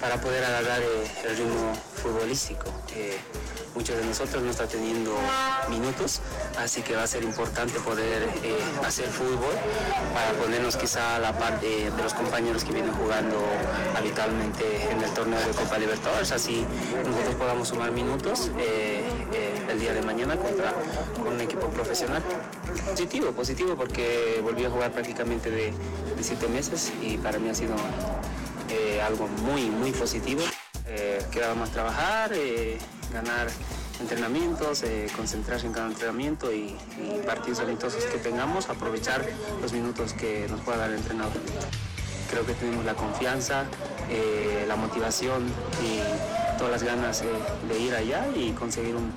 para poder agarrar el ritmo futbolístico muchos de nosotros no está teniendo minutos, así que va a ser importante poder eh, hacer fútbol para ponernos quizá a la par de, los compañeros que vienen jugando habitualmente en el torneo de Copa Libertadores, así nosotros podamos sumar minutos eh, eh, el día de mañana contra un equipo profesional. Positivo, positivo porque volví a jugar prácticamente de, siete meses y para mí ha sido algo muy, muy positivo. quedaba más trabajar, ganar entrenamientos, eh, concentrarse en cada entrenamiento y, partidos amistosos que tengamos, aprovechar los minutos que nos pueda dar el entrenador. Creo que tenemos la confianza, eh, la motivación y todas las ganas eh, de ir allá y conseguir un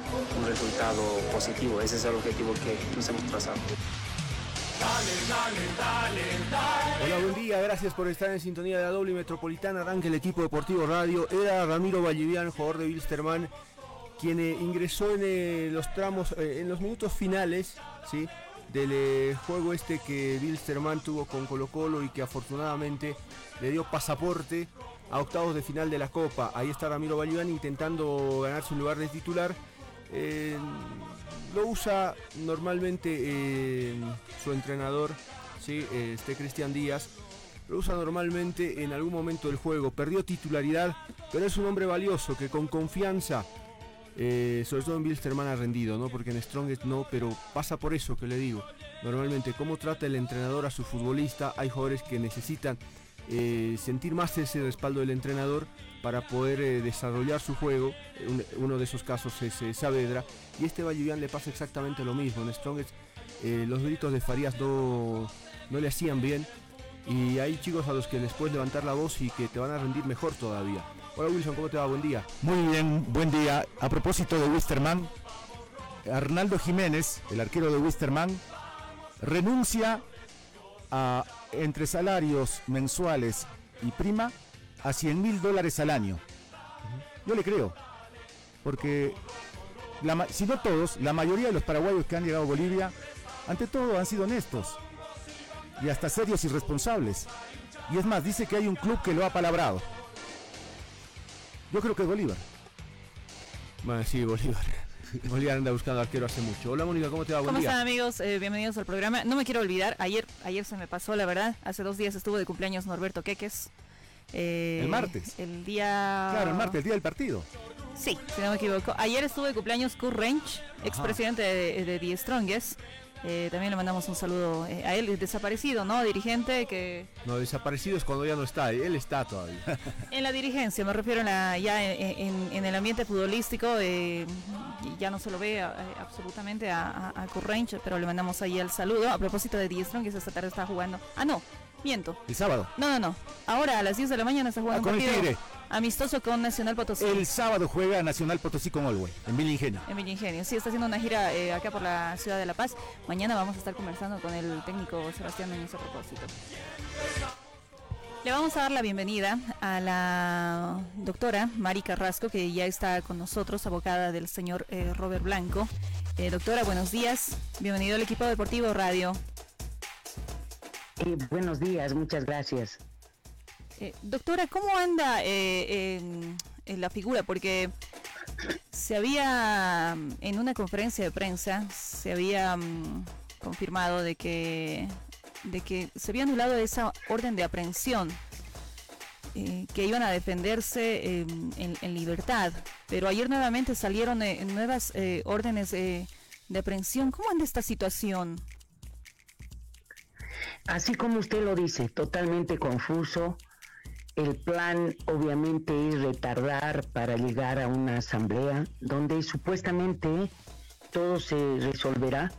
resultado positivo. Ese es el objetivo que nos hemos trazado. Hola, buen día, gracias por estar en sintonía de la doble metropolitana. Arranca el equipo deportivo radio. Era Ramiro Vallivian, jugador de Wilstermann quien eh, ingresó en eh, los tramos, eh, en los minutos finales, ¿sí? del juego este que Wilstermann tuvo con Colo Colo y que afortunadamente le dio pasaporte a octavos de final de la Copa. Ahí está Ramiro Balibán intentando ganarse un lugar de titular. Lo usa normalmente su entrenador, ¿sí? este Cristian Díaz. Lo usa normalmente en algún momento del juego. Perdió titularidad, pero es un hombre valioso que con confianza eh, sobre todo en Bilsterman ha rendido, ¿no? Porque en Strongest no, pero pasa por eso que le digo. Normalmente, cómo trata el entrenador a su futbolista, hay jugadores que necesitan eh, sentir más ese respaldo del entrenador para poder eh, desarrollar su juego. uno de esos casos es Saavedra. Y este Vallivian le pasa exactamente lo mismo. En Strongest los gritos de Farías no, no le hacían bien. Y hay chicos a los que les puedes levantar la voz y que te van a rendir mejor todavía. Hola Wilson, ¿cómo te va? Buen día. Muy bien, buen día. A propósito de Wisterman, Arnaldo Jiménez, el arquero de Wisterman, renuncia a entre salarios mensuales y prima a 100 mil dólares al año. Yo le creo, porque si no todos, la mayoría de los paraguayos que han llegado a Bolivia, ante todo han sido honestos y hasta serios y responsables. Y es más, dice que hay un club que lo ha palabrado. Yo creo que es Bolívar. Bueno, sí, Bolívar. Bolívar anda buscando arquero hace mucho. Hola Mónica, ¿cómo te va? Buen ¿Cómo están amigos? Eh, bienvenidos al programa. No me quiero olvidar, ayer, ayer se me pasó la verdad. Hace dos días estuvo de cumpleaños Norberto Queques. Eh, el martes. El día. Claro, el martes, el día del partido. Sí, si no me equivoco. Ayer estuvo de cumpleaños Kurt Range, expresidente de, de The Strongest. Eh, también le mandamos un saludo eh, a él, desaparecido, ¿no? Dirigente que... No, desaparecido es cuando ya no está, él está todavía. en la dirigencia, me refiero a ya en, el ambiente futbolístico, eh, ya no se lo ve absolutamente a, a, pero le mandamos ahí el saludo. A propósito de Diestron, que esta tarde está jugando... Ah, no, miento. ¿El sábado? No, no, no. Ahora a las 10 de la mañana está jugando ah, partido amistoso con Nacional Potosí. El sábado juega Nacional Potosí con Olwey, en Villa Ingenio. En Villa Ingenio, sí, está haciendo una gira eh, acá por la ciudad de La Paz. Mañana vamos a estar conversando con el técnico Sebastián Núñez a propósito. Le vamos a dar la bienvenida a la doctora Mari Carrasco, que ya está con nosotros, abogada del señor eh, Robert Blanco. Eh, doctora, buenos días. Bienvenido al equipo deportivo Radio. Buenos días, muchas gracias. Eh, doctora, ¿cómo anda eh, en, la figura? Porque se había, en una conferencia de prensa, se había mm, confirmado de que, de que se había anulado esa orden de aprehensión, eh, que iban a defenderse en, libertad. Pero ayer nuevamente salieron nuevas órdenes de aprehensión. ¿Cómo anda esta situación? Así como usted lo dice, totalmente confuso el plan obviamente es retardar para llegar a una asamblea donde supuestamente todo se resolverá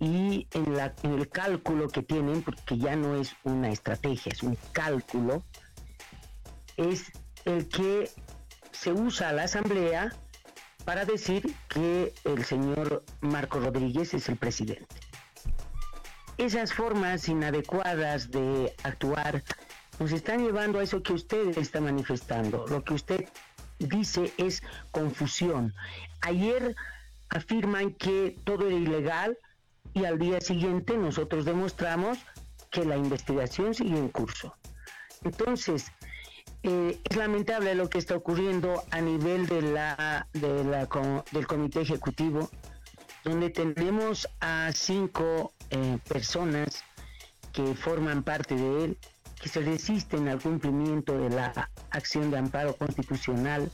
y en, la, el cálculo que tienen, porque ya no es una estrategia, es un cálculo, es el que se usa la asamblea para decir que el señor Marco Rodríguez es el presidente. Esas formas inadecuadas de actuar nos están llevando a eso que usted está manifestando. Lo que usted dice es confusión. Ayer afirman que todo era ilegal y al día siguiente nosotros demostramos que la investigación sigue en curso. Entonces, eh, es lamentable lo que está ocurriendo a nivel de la del comité ejecutivo, donde tenemos a cinco eh, personas que forman parte de él, que se resisten al cumplimiento de la acción de amparo constitucional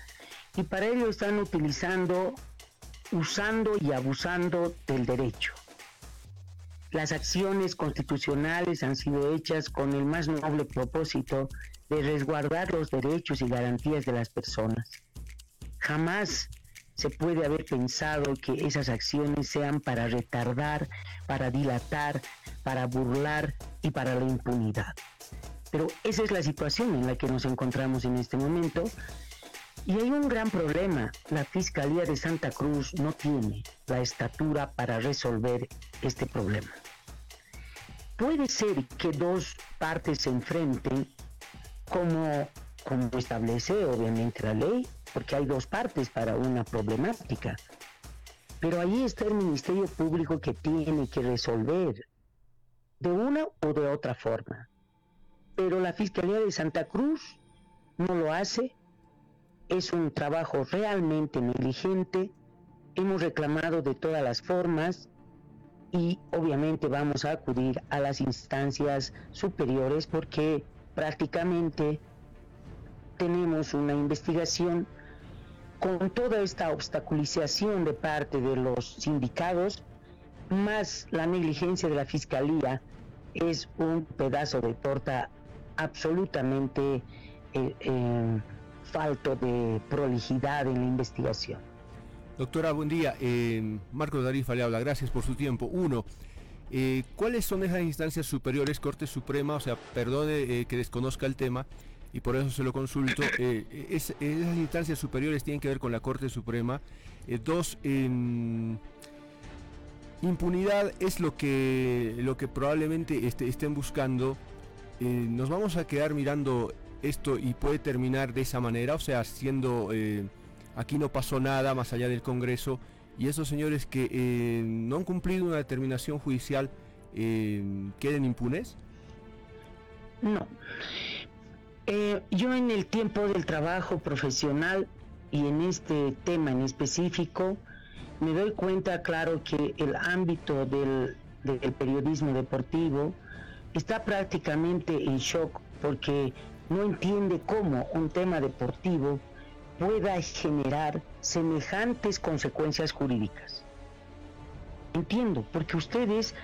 y para ello están utilizando, usando y abusando del derecho. Las acciones constitucionales han sido hechas con el más noble propósito de resguardar los derechos y garantías de las personas. Jamás se puede haber pensado que esas acciones sean para retardar, para dilatar, para burlar y para la impunidad. Pero esa es la situación en la que nos encontramos en este momento. Y hay un gran problema. La Fiscalía de Santa Cruz no tiene la estatura para resolver este problema. Puede ser que dos partes se enfrenten como, como establece obviamente la ley, porque hay dos partes para una problemática. Pero ahí está el Ministerio Público que tiene que resolver de una o de otra forma. Pero la Fiscalía de Santa Cruz no lo hace. Es un trabajo realmente negligente. Hemos reclamado de todas las formas y obviamente vamos a acudir a las instancias superiores porque prácticamente tenemos una investigación con toda esta obstaculización de parte de los sindicados, más la negligencia de la fiscalía, es un pedazo de torta absolutamente eh, eh, falto de prolijidad en la investigación. Doctora, buen día. Eh, Marco Darifa le habla. Gracias por su tiempo. Uno, eh, ¿Cuáles son esas instancias superiores, Corte Suprema? O sea, perdone que desconozca el tema y por eso se lo consulto. Eh, esas instancias superiores tienen que ver con la Corte Suprema. dos, impunidad es lo que, lo que probablemente este, estén buscando. nos vamos a quedar mirando esto y puede terminar de esa manera, o sea, siendo aquí no pasó nada más allá del Congreso y esos señores que eh, no han cumplido una determinación judicial eh, queden impunes? No. Eh, yo en el tiempo del trabajo profesional y en este tema en específico, me doy cuenta, claro, que el ámbito del, periodismo deportivo está prácticamente en shock porque no entiende cómo un tema deportivo pueda generar semejantes consecuencias jurídicas. Entiendo, porque ustedes,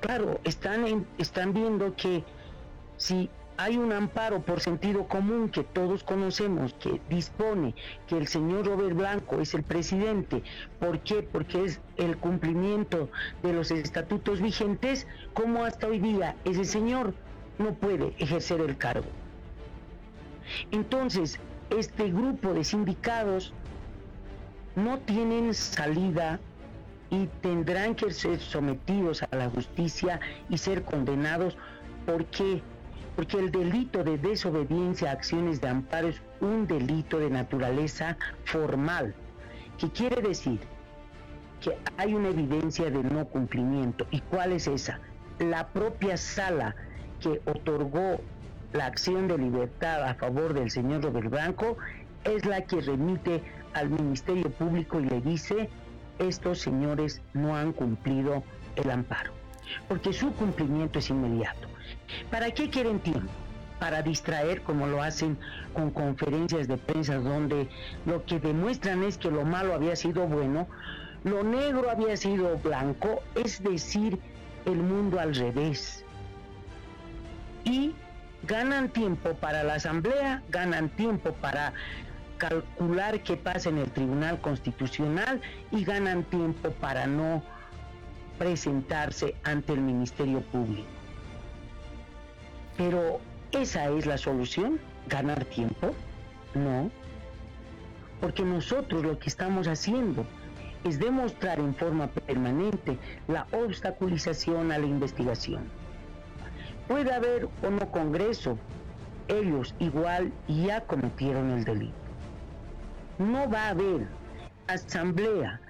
claro, están, están viendo que si hay un amparo por sentido común que todos conocemos, que dispone que el señor Robert Blanco es el presidente. ¿Por qué? Porque es el cumplimiento de los estatutos vigentes, como hasta hoy día ese señor no puede ejercer el cargo. Entonces, este grupo de sindicados no tienen salida y tendrán que ser sometidos a la justicia y ser condenados. ¿Por qué? Porque el delito de desobediencia a acciones de amparo es un delito de naturaleza formal, que quiere decir que hay una evidencia de no cumplimiento. ¿Y cuál es esa? La propia sala que otorgó la acción de libertad a favor del señor Robert Blanco es la que remite al Ministerio Público y le dice, estos señores no han cumplido el amparo, porque su cumplimiento es inmediato. ¿Para qué quieren tiempo? Para distraer, como lo hacen con conferencias de prensa, donde lo que demuestran es que lo malo había sido bueno, lo negro había sido blanco, es decir, el mundo al revés. Y ganan tiempo para la asamblea, ganan tiempo para calcular qué pasa en el Tribunal Constitucional y ganan tiempo para no presentarse ante el Ministerio Público. Pero ¿esa es la solución? ¿Ganar tiempo? No. Porque nosotros lo que estamos haciendo es demostrar en forma permanente la obstaculización a la investigación. Puede haber o no Congreso, ellos igual ya cometieron el delito. No va a haber asamblea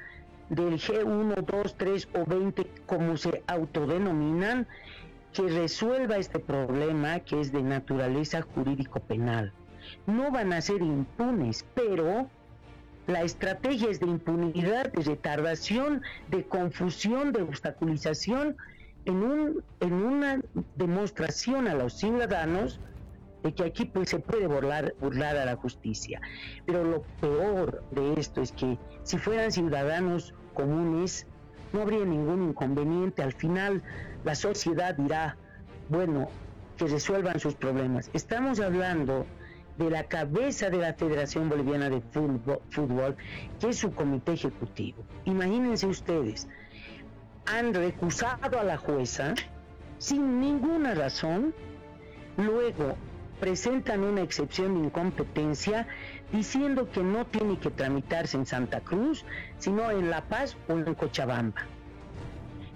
del G1, 2, 3 o 20, como se autodenominan, que resuelva este problema que es de naturaleza jurídico-penal. no van a ser impunes, pero la estrategia es de impunidad, de retardación, de confusión, de obstaculización, en, un, en una demostración a los ciudadanos de que aquí pues se puede burlar, burlar a la justicia. Pero lo peor de esto es que si fueran ciudadanos comunes, no habría ningún inconveniente. Al final la sociedad dirá, bueno, que resuelvan sus problemas. Estamos hablando de la cabeza de la Federación Boliviana de Fútbol, que es su comité ejecutivo. Imagínense ustedes, han recusado a la jueza sin ninguna razón, luego presentan una excepción de incompetencia diciendo que no tiene que tramitarse en Santa Cruz, sino en La Paz o en Cochabamba.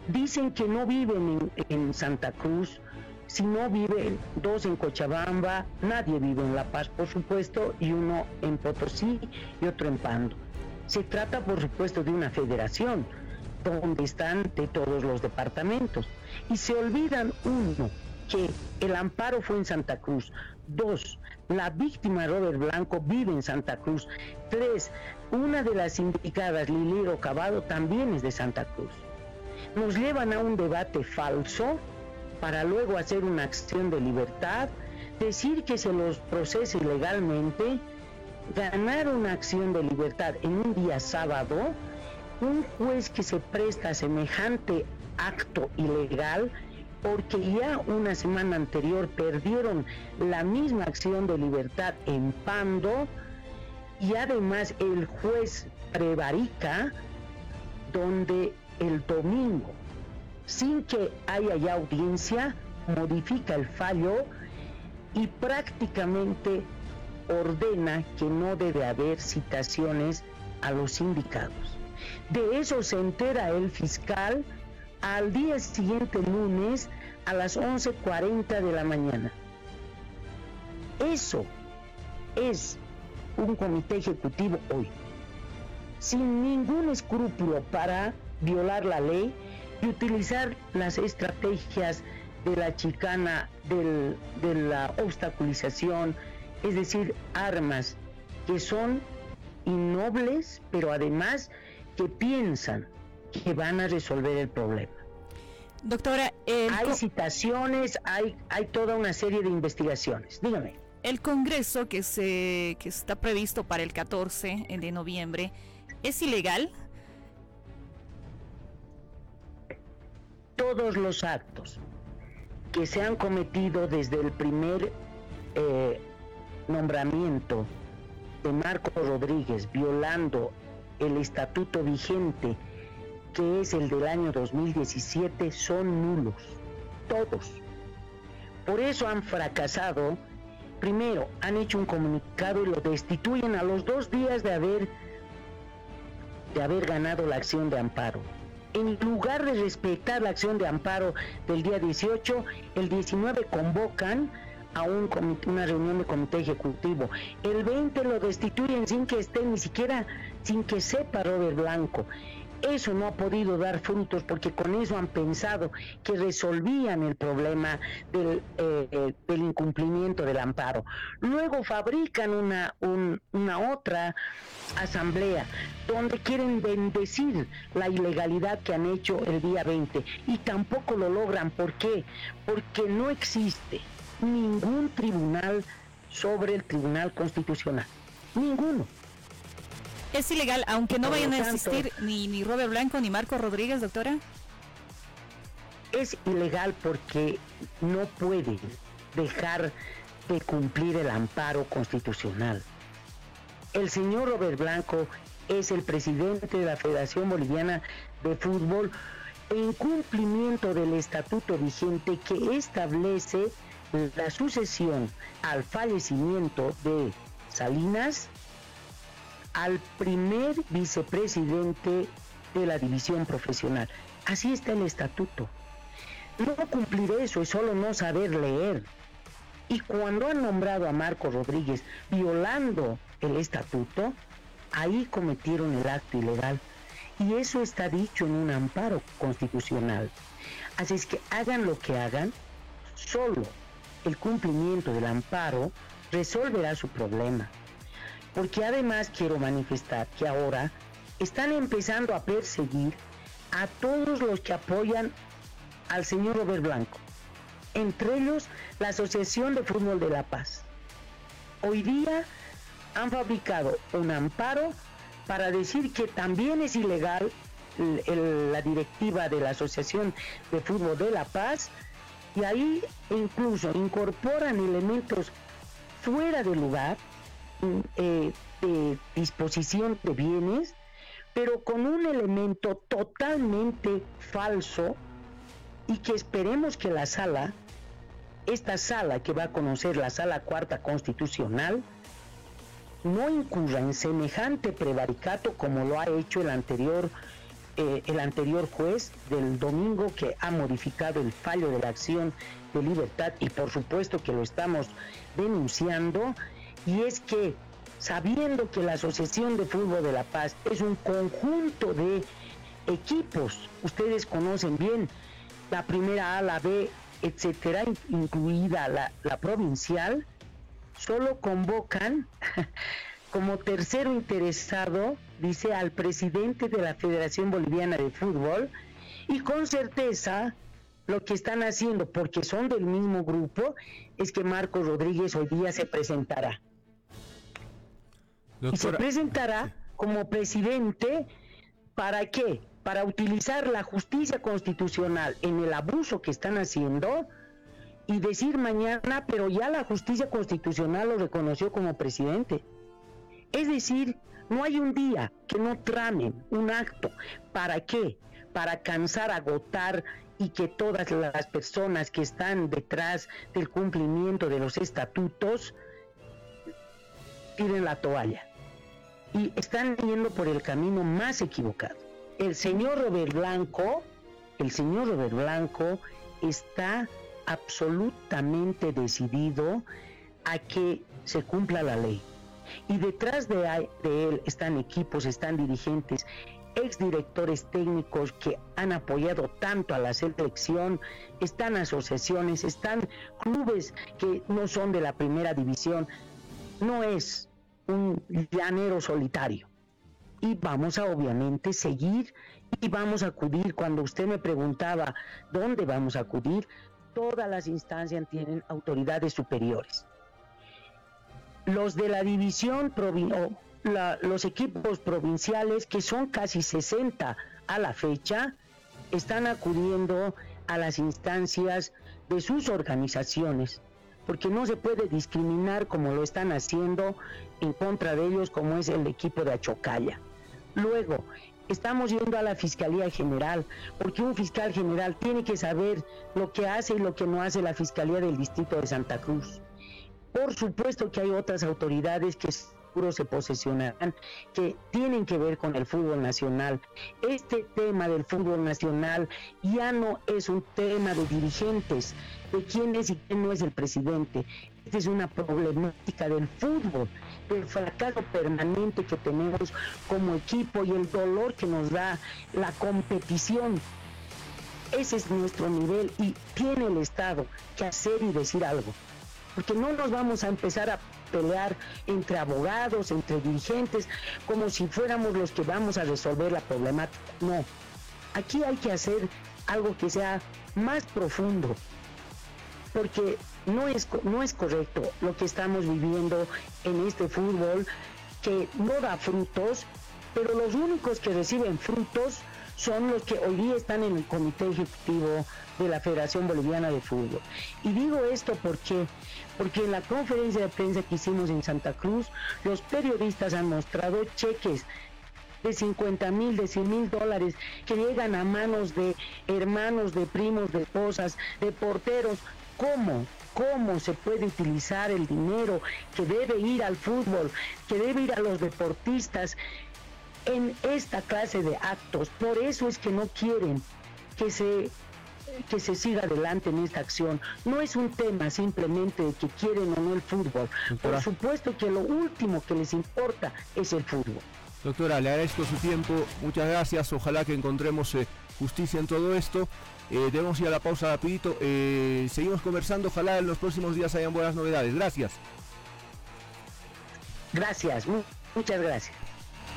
Dicen que no viven en, Santa Cruz, sino viven dos en Cochabamba, nadie vive en La Paz, por supuesto, y uno en Potosí y otro en Pando. Se trata, por supuesto, de una federación donde están de todos los departamentos. Y se olvidan, uno, que el amparo fue en Santa Cruz. Dos, la víctima Robert Blanco vive en Santa Cruz. Tres, una de las indicadas, Liliro Cabado, también es de Santa Cruz. Nos llevan a un debate falso para luego hacer una acción de libertad, decir que se los procese ilegalmente, ganar una acción de libertad en un día sábado, un juez que se presta a semejante acto ilegal porque ya una semana anterior perdieron la misma acción de libertad en Pando y además el juez prevarica donde el domingo, sin que haya ya audiencia, modifica el fallo y prácticamente ordena que no debe haber citaciones a los sindicados. De eso se entera el fiscal al día siguiente lunes a las 11.40 de la mañana. Eso es un comité ejecutivo hoy, sin ningún escrúpulo para violar la ley y utilizar las estrategias de la chicana, de la obstaculización, es decir, armas que son innobles, pero además que piensan que van a resolver el problema. Doctora, hay citaciones, hay, hay toda una serie de investigaciones. Dígame. El Congreso que, se, que está previsto para el 14 de noviembre, ¿es ilegal? Todos los actos que se han cometido desde el primer eh, nombramiento de Marco Rodríguez violando el estatuto vigente que es el del año 2017, son nulos, todos. Por eso han fracasado. Primero, han hecho un comunicado y lo destituyen a los dos días de haber, de haber ganado la acción de amparo. En lugar de respetar la acción de amparo del día 18, el 19 convocan a un una reunión de comité ejecutivo. El 20 lo destituyen sin que esté ni siquiera, sin que sepa Robert Blanco. Eso no ha podido dar frutos porque con eso han pensado que resolvían el problema del, eh, eh, incumplimiento del amparo. Luego fabrican una, una otra asamblea donde quieren bendecir la ilegalidad que han hecho el día 20 y tampoco lo logran. ¿Por qué? Porque no existe ningún tribunal sobre el Tribunal Constitucional. Ninguno. ¿Es ilegal, aunque no vayan a existir ni, ni Robert Blanco ni Marco Rodríguez, doctora? Es ilegal porque no puede dejar de cumplir el amparo constitucional. El señor Robert Blanco es el presidente de la Federación Boliviana de Fútbol en cumplimiento del estatuto vigente que establece la sucesión al fallecimiento de Salinas al primer vicepresidente de la división profesional. Así está el estatuto. No cumplir eso es solo no saber leer. Y cuando han nombrado a Marco Rodríguez violando el estatuto, ahí cometieron el acto ilegal. Y eso está dicho en un amparo constitucional. Así es que hagan lo que hagan, solo el cumplimiento del amparo resolverá su problema. Porque además quiero manifestar que ahora están empezando a perseguir a todos los que apoyan al señor Robert Blanco, entre ellos la Asociación de Fútbol de La Paz. Hoy día han fabricado un amparo para decir que también es ilegal la directiva de la Asociación de Fútbol de La Paz y ahí incluso incorporan elementos fuera de lugar eh, disposición de bienes, pero con un elemento totalmente falso y que esperemos que la sala, esta sala que va a conocer la sala cuarta constitucional, no incurra en semejante prevaricato como lo ha hecho el anterior eh, el anterior juez del domingo que ha modificado el fallo de la acción de libertad y por supuesto que lo estamos denunciando y es que sabiendo que la Asociación de Fútbol de La Paz es un conjunto de equipos, ustedes conocen bien la primera A, la B, etcétera, incluida la, provincial, solo convocan como tercero interesado, dice, al presidente de la Federación Boliviana de Fútbol y con certeza lo que están haciendo, porque son del mismo grupo, es que Marcos Rodríguez hoy día se presentará. Y se presentará como presidente, ¿para qué? Para utilizar la justicia constitucional en el abuso que están haciendo y decir mañana, pero ya la justicia constitucional lo reconoció como presidente. Es decir, no hay un día que no tramen un acto. ¿Para qué? Para cansar, agotar y que todas las personas que están detrás del cumplimiento de los estatutos tiren la toalla. Y están yendo por el camino más equivocado. El señor Robert Blanco, el señor Robert Blanco está absolutamente decidido a que se cumpla la ley y detrás de, él están equipos, están dirigentes, exdirectores técnicos que han apoyado tanto a la selección, están asociaciones, están clubes que no son de la primera división. No es un llanero solitario. Y vamos a obviamente seguir y vamos a acudir. Cuando usted me preguntaba dónde vamos a acudir, todas las instancias tienen autoridades superiores los de la división los equipos provinciales, que son casi 60 a la fecha, están acudiendo a las instancias de sus organizaciones, porque no se puede discriminar como lo están haciendo en contra de ellos, como es el equipo de Achocaya. Luego, estamos yendo a la Fiscalía General, porque un fiscal general tiene que saber lo que hace y lo que no hace la Fiscalía del Distrito de Santa Cruz. Por supuesto que hay otras autoridades que se posesionarán, que tienen que ver con el fútbol nacional. Este tema del fútbol nacional ya no es un tema de dirigentes, de quién es y quién no es el presidente. Esta es una problemática del fútbol, del fracaso permanente que tenemos como equipo y el dolor que nos da la competición. Ese es nuestro nivel y tiene el Estado que hacer y decir algo porque no nos vamos a empezar a pelear entre abogados, entre dirigentes, como si fuéramos los que vamos a resolver la problemática. No, aquí hay que hacer algo que sea más profundo, porque no es, no es correcto lo que estamos viviendo en este fútbol que no da frutos, pero los únicos que reciben frutos son los que hoy día están en el comité ejecutivo de la Federación Boliviana de Fútbol. Y digo esto porque, porque en la conferencia de prensa que hicimos en Santa Cruz, los periodistas han mostrado cheques de 50 mil, de 100 mil dólares que llegan a manos de hermanos, de primos, de esposas, de porteros. ¿Cómo? ¿Cómo se puede utilizar el dinero que debe ir al fútbol, que debe ir a los deportistas en esta clase de actos? Por eso es que no quieren que se que se siga adelante en esta acción. No es un tema simplemente de que quieren o no el fútbol. Por supuesto que lo último que les importa es el fútbol. Doctora, le agradezco su tiempo, muchas gracias, ojalá que encontremos eh, justicia en todo esto. Eh, debemos ir a la pausa rapidito, eh, seguimos conversando, ojalá en los próximos días hayan buenas novedades. Gracias. Gracias, muchas gracias.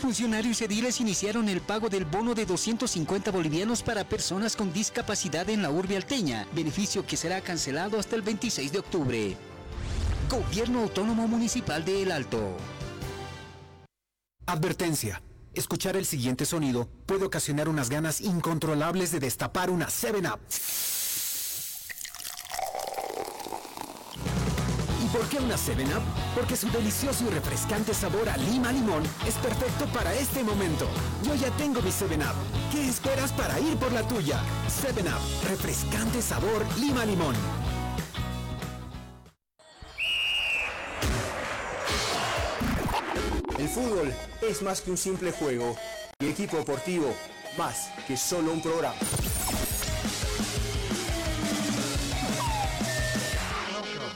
Funcionarios ediles iniciaron el pago del bono de 250 bolivianos para personas con discapacidad en la urbe alteña, beneficio que será cancelado hasta el 26 de octubre. Gobierno Autónomo Municipal de El Alto. Advertencia. Escuchar el siguiente sonido puede ocasionar unas ganas incontrolables de destapar una 7-Up. Por qué una 7-Up? Porque su delicioso y refrescante sabor a lima limón es perfecto para este momento. Yo ya tengo mi 7-Up. ¿Qué esperas para ir por la tuya? 7-Up, refrescante sabor lima limón. El fútbol es más que un simple juego y equipo deportivo más que solo un programa.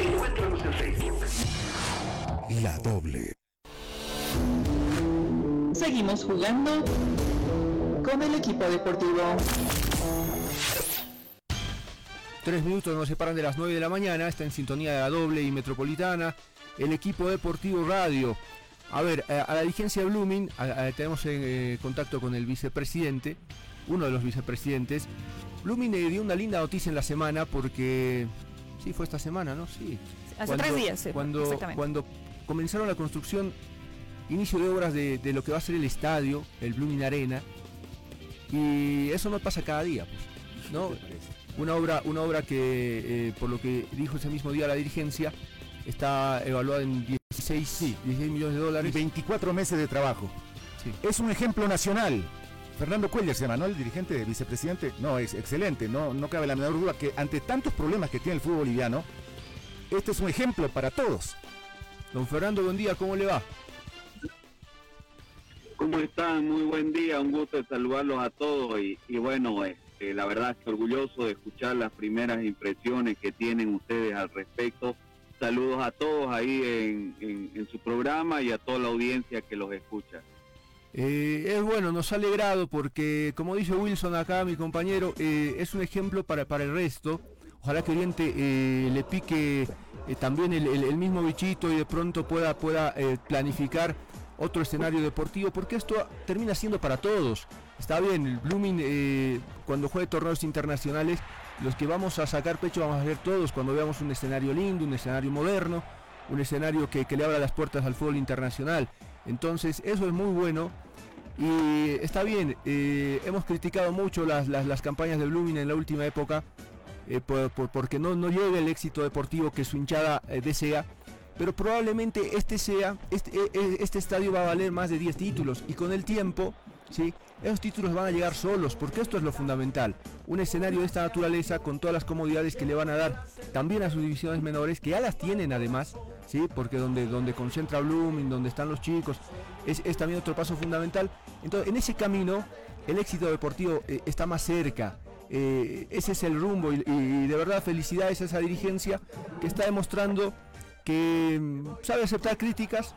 Encuéntranos en Facebook. La Doble. Seguimos jugando con el equipo deportivo. Tres minutos nos separan de las 9 de la mañana, está en sintonía de la doble y metropolitana, el equipo deportivo radio. A ver, a, a la dirigencia Blooming, a- a- tenemos en eh, contacto con el vicepresidente, uno de los vicepresidentes. Blooming eh, dio una linda noticia en la semana porque, sí, fue esta semana, ¿no? Sí. Hace tres días, sí, cuando, exactamente. cuando comenzaron la construcción, inicio de obras de, de lo que va a ser el estadio, el Blooming Arena, y eso no pasa cada día, pues, ¿no? Una obra, una obra que, eh, por lo que dijo ese mismo día la dirigencia, está evaluada en 16, sí, 16 millones de Y dólares. 24 meses de trabajo. Sí. Es un ejemplo nacional. Fernando Cuellar se llama, ¿no? El dirigente, vicepresidente. No, es excelente. No, no cabe la menor duda que ante tantos problemas que tiene el fútbol boliviano, este es un ejemplo para todos. Don Fernando, buen día, ¿cómo le va? ¿Cómo están? Muy buen día, un gusto saludarlos a todos y, bueno, este, la verdad que orgulloso de escuchar las primeras impresiones que tienen ustedes al respecto. Saludos a todos ahí en su programa y a toda la audiencia que los escucha. Eh, es bueno, nos ha alegrado porque, como dice Wilson acá, mi compañero, eh, es un ejemplo para, para el resto. Ojalá que Oriente eh, le pique eh, también el, mismo bichito y de pronto pueda, pueda planificar otro escenario deportivo, porque esto termina siendo para todos. Está bien, el Blooming cuando juegue torneos internacionales, los que vamos a sacar pecho vamos a ser todos cuando veamos un escenario lindo, un escenario moderno, un escenario que, que le abra las puertas al fútbol internacional. Entonces, eso es muy bueno. Y está bien, eh, hemos criticado mucho las, las, campañas de Blooming en la última época, eh, por- por- porque no, no el éxito deportivo que su hinchada eh, desea. Pero probablemente este sea, este, eh, eh, este estadio va a valer más de 10 títulos y con el tiempo, ¿sí? esos títulos van a llegar solos, porque esto es lo fundamental. Un escenario de esta naturaleza con todas las comodidades que le van a dar también a sus divisiones menores, que ya las tienen además, ¿sí? porque donde, donde concentra Blooming, donde están los chicos, es, también otro paso fundamental. Entonces, en ese camino, el éxito deportivo eh, está más cerca. Eh, ese es el rumbo y, y de verdad felicidades a esa dirigencia que está demostrando que mm, sabe aceptar críticas,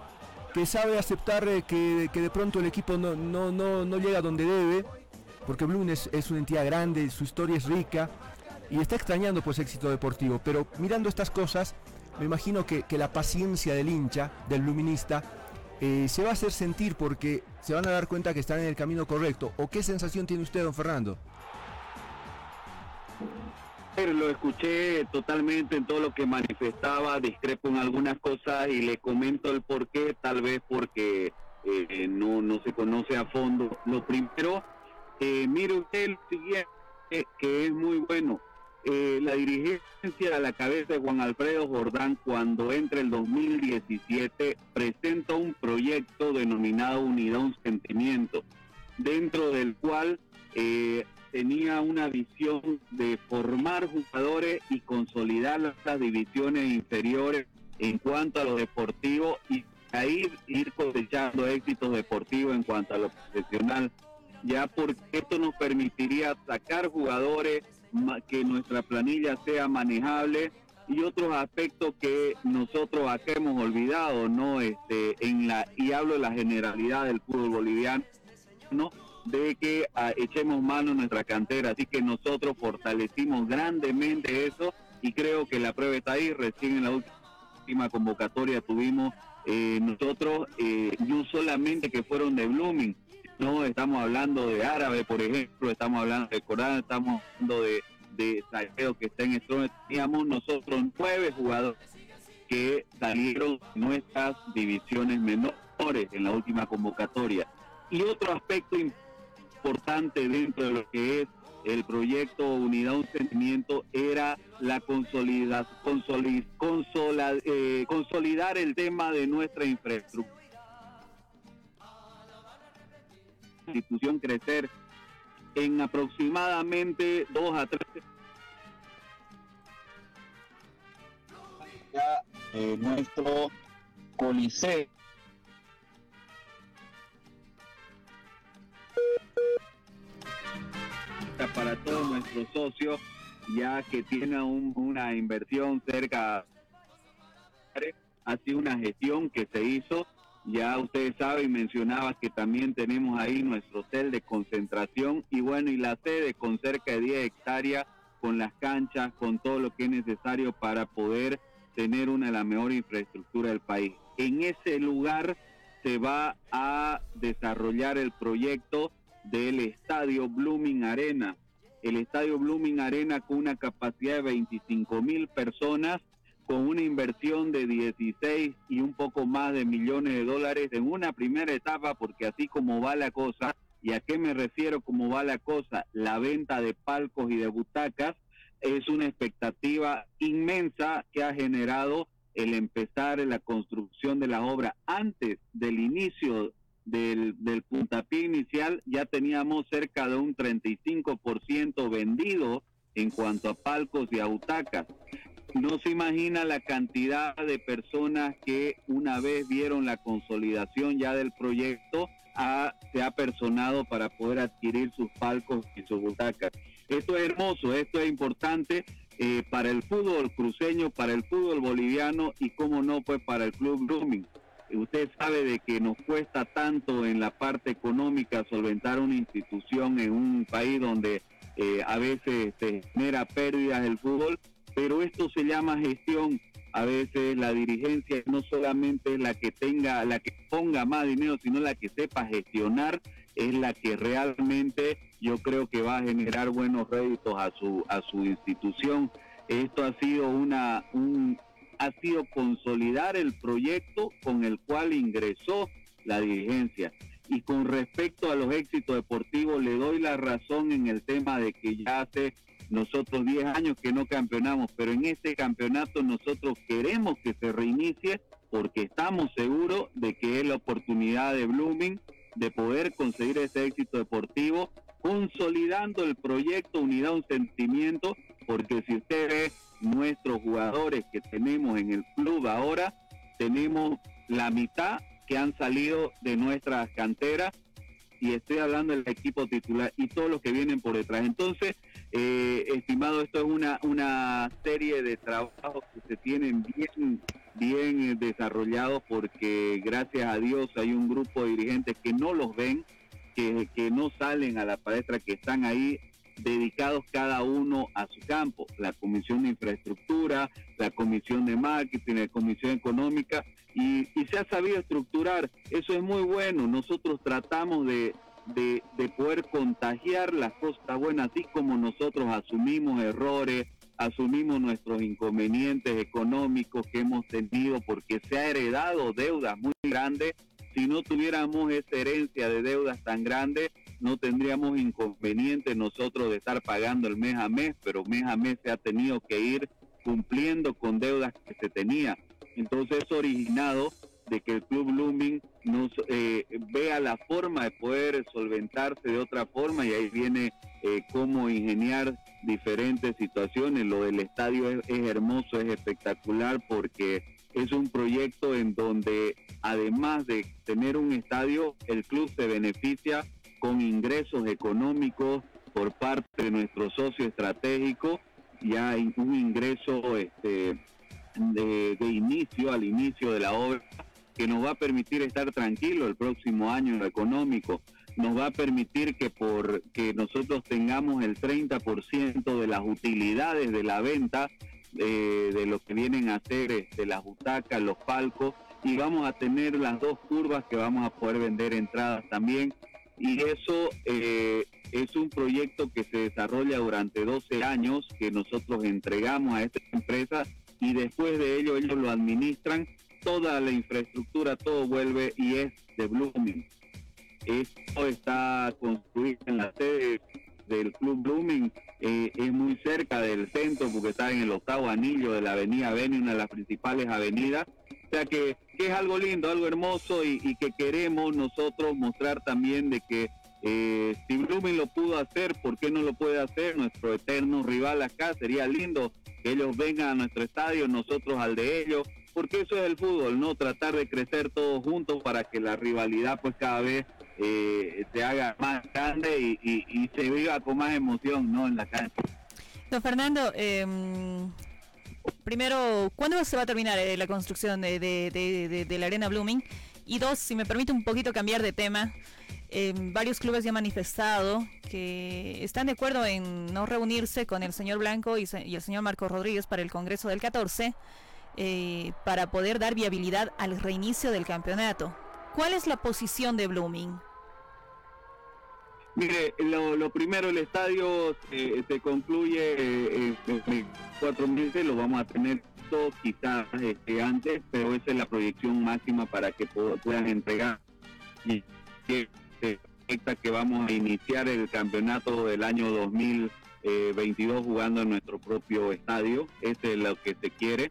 que sabe aceptar eh, que, que de pronto el equipo no, no, no, no llega donde debe, porque Blooming es, es una entidad grande, su historia es rica y está extrañando pues éxito deportivo. Pero mirando estas cosas, me imagino que, que la paciencia del hincha, del luminista, eh, se va a hacer sentir porque se van a dar cuenta que están en el camino correcto. ¿O qué sensación tiene usted, don Fernando? Lo escuché totalmente en todo lo que manifestaba, discrepo en algunas cosas y le comento el por qué, tal vez porque eh, no, no se conoce a fondo. Lo primero, eh, mire usted lo siguiente, que es muy bueno. Eh, la dirigencia a la cabeza de Juan Alfredo Jordán cuando entra el 2017 presenta un proyecto denominado Unidad Un Sentimiento, dentro del cual eh, tenía una visión de formar jugadores y consolidar las divisiones inferiores en cuanto a lo deportivo y ahí ir cosechando éxitos deportivos en cuanto a lo profesional, ya porque esto nos permitiría sacar jugadores, que nuestra planilla sea manejable y otros aspectos que nosotros acá hemos olvidado, ¿no? Este, en la, y hablo de la generalidad del fútbol boliviano, ¿no? De que ah, echemos mano a nuestra cantera. Así que nosotros fortalecimos grandemente eso y creo que la prueba está ahí. Recién en la última convocatoria tuvimos eh, nosotros, eh, no solamente que fueron de Blooming, no estamos hablando de Árabe, por ejemplo, estamos hablando de Corán, estamos hablando de, de que está en Strong. Teníamos nosotros nueve jugadores que salieron nuestras divisiones menores en la última convocatoria. Y otro aspecto importante importante dentro de lo que es el proyecto Unidad Un Sentimiento era la consolida, eh, consolidar el tema de nuestra infraestructura. institución crecer en aproximadamente dos a tres eh, nuestro coliseo para todos nuestros socios, ya que tiene una inversión cerca, ha sido una gestión que se hizo, ya ustedes saben, mencionabas que también tenemos ahí nuestro hotel de concentración y bueno, y la sede con cerca de 10 hectáreas, con las canchas, con todo lo que es necesario para poder tener una de las mejores infraestructuras del país. En ese lugar se va a desarrollar el proyecto del estadio Blooming Arena. El estadio Blooming Arena con una capacidad de 25 mil personas, con una inversión de 16 y un poco más de millones de dólares en una primera etapa, porque así como va la cosa, ¿y a qué me refiero como va la cosa? La venta de palcos y de butacas es una expectativa inmensa que ha generado el empezar la construcción de la obra antes del inicio del, del puntapié inicial ya teníamos cerca de un 35% vendido en cuanto a palcos y a butacas. No se imagina la cantidad de personas que una vez vieron la consolidación ya del proyecto, se ha personado para poder adquirir sus palcos y sus butacas. Esto es hermoso, esto es importante eh, para el fútbol cruceño, para el fútbol boliviano y, como no, pues para el Club Blooming usted sabe de que nos cuesta tanto en la parte económica solventar una institución en un país donde eh, a veces se genera pérdidas el fútbol, pero esto se llama gestión. A veces la dirigencia no solamente es la que tenga, la que ponga más dinero, sino la que sepa gestionar, es la que realmente yo creo que va a generar buenos réditos a su a su institución. Esto ha sido una un, ha sido consolidar el proyecto con el cual ingresó la dirigencia. Y con respecto a los éxitos deportivos, le doy la razón en el tema de que ya hace nosotros 10 años que no campeonamos, pero en este campeonato nosotros queremos que se reinicie porque estamos seguros de que es la oportunidad de Blooming de poder conseguir ese éxito deportivo, consolidando el proyecto Unidad Un Sentimiento, porque si usted ve nuestros jugadores que tenemos en el club ahora, tenemos la mitad que han salido de nuestras canteras y estoy hablando del equipo titular y todos los que vienen por detrás. Entonces, eh, estimado, esto es una, una serie de trabajos que se tienen bien bien desarrollados porque gracias a Dios hay un grupo de dirigentes que no los ven, que, que no salen a la palestra, que están ahí dedicados cada uno a su campo, la Comisión de Infraestructura, la Comisión de Marketing, la Comisión Económica, y, se ha sabido estructurar. Eso es muy bueno. Nosotros tratamos de, de, de poder contagiar las cosas buenas, así como nosotros asumimos errores, asumimos nuestros inconvenientes económicos que hemos tenido porque se ha heredado deudas muy grandes. Si no tuviéramos esa herencia de deudas tan grandes, no tendríamos inconveniente nosotros de estar pagando el mes a mes, pero mes a mes se ha tenido que ir cumpliendo con deudas que se tenía. Entonces eso originado de que el Club Blooming nos eh, vea la forma de poder solventarse de otra forma y ahí viene eh, cómo ingeniar diferentes situaciones. Lo del estadio es, es hermoso, es espectacular porque es un proyecto en donde además de tener un estadio, el club se beneficia con ingresos económicos por parte de nuestro socio estratégico, ya hay un ingreso este, de, inicio, al inicio de la obra, que nos va a permitir estar tranquilos el próximo año en lo económico, nos va a permitir que por que nosotros tengamos el 30% de las utilidades de la venta eh, de lo que vienen a ser este, las butacas, los palcos, y vamos a tener las dos curvas que vamos a poder vender entradas también y eso eh, es un proyecto que se desarrolla durante 12 años que nosotros entregamos a esta empresa y después de ello ellos lo administran, toda la infraestructura, todo vuelve y es de Blooming. Esto está construido en la sede del Club Blooming, eh, es muy cerca del centro porque está en el octavo anillo de la avenida Beni, una de las principales avenidas. O sea que, que es algo lindo, algo hermoso y, que queremos nosotros mostrar también de que eh, si Blooming lo pudo hacer, ¿por qué no lo puede hacer nuestro eterno rival acá? Sería lindo que ellos vengan a nuestro estadio, nosotros al de ellos, porque eso es el fútbol, ¿no? Tratar de crecer todos juntos para que la rivalidad pues cada vez eh, se haga más grande y, se viva con más emoción, ¿no? En la cancha. Don Fernando, eh, primero, ¿cuándo se va a terminar eh, la construcción de, de, la Arena Blooming? Y dos, si me permite un poquito cambiar de tema, eh, varios clubes ya han manifestado que están de acuerdo en no reunirse con el señor Blanco y, se, y el señor Marco Rodríguez para el Congreso del 14 eh, para poder dar viabilidad al reinicio del campeonato. ¿Cuál es la posición de Blooming? Mire, lo, lo primero, el estadio eh, se concluye eh, en cuatro meses, lo vamos a tener todo quizás este, antes, pero esa es la proyección máxima para que puedan entregar y que expecta que vamos a iniciar el campeonato del año 2022 jugando en nuestro propio estadio, ese es lo que se quiere.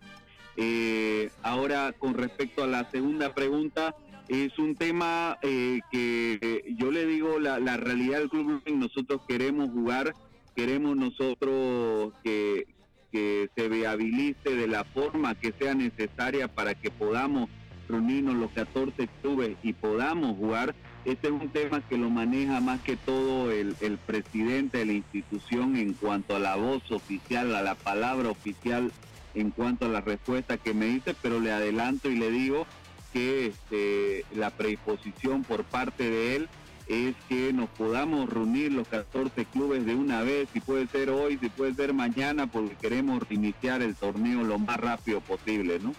Eh, ahora, con respecto a la segunda pregunta, es un tema eh, que yo le digo la, la, realidad del club nosotros queremos jugar queremos nosotros que, que se viabilice de la forma que sea necesaria para que podamos reunirnos los 14 clubes y podamos jugar. Este es un tema que lo maneja más que todo el, el presidente de la institución en cuanto a la voz oficial a la palabra oficial en cuanto a la respuesta que me dice pero le adelanto y le digo que este, la predisposición por parte de él es que nos podamos reunir los 14 clubes de una vez, si puede ser hoy, si puede ser mañana, porque queremos iniciar el torneo lo más rápido posible, ¿no?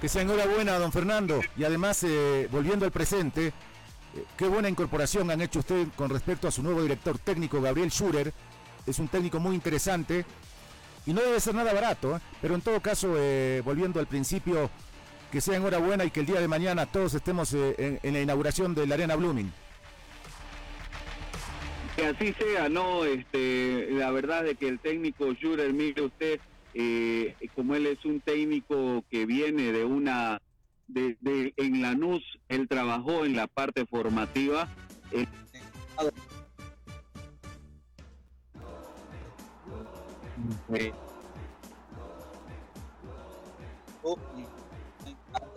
Que sea enhorabuena, don Fernando. Y además, eh, volviendo al presente, eh, qué buena incorporación han hecho usted con respecto a su nuevo director técnico, Gabriel Schurer. Es un técnico muy interesante y no debe ser nada barato, ¿eh? pero en todo caso, eh, volviendo al principio, que sea enhorabuena y que el día de mañana todos estemos eh, en, en, la inauguración de la Arena Blooming. Que así sea, ¿no? Este, la verdad es que el técnico Jurer, mire usted, eh, como él es un técnico que viene de una, de, de, en Lanús, él trabajó en la parte formativa. Eh,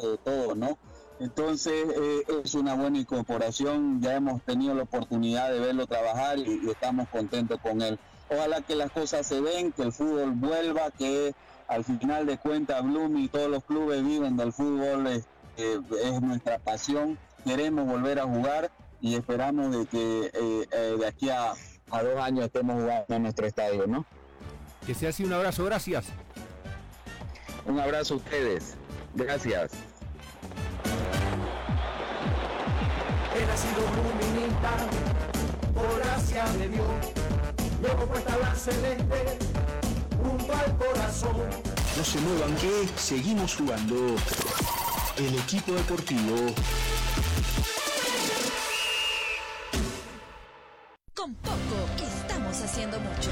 de todo, ¿no? Entonces eh, es una buena incorporación, ya hemos tenido la oportunidad de verlo trabajar y, y, estamos contentos con él. Ojalá que las cosas se den, que el fútbol vuelva, que al final de cuentas Bloom y todos los clubes viven del fútbol, es, es nuestra pasión, queremos volver a jugar y esperamos de que eh, eh, de aquí a, a, dos años estemos jugando en nuestro estadio, ¿no? Que sea así, un abrazo, gracias. Un abrazo a ustedes, gracias. He nacido luminita, por gracia de Dios, luego puesta la celeste, junto al corazón. No se muevan que seguimos jugando. El equipo deportivo Con poco estamos haciendo mucho.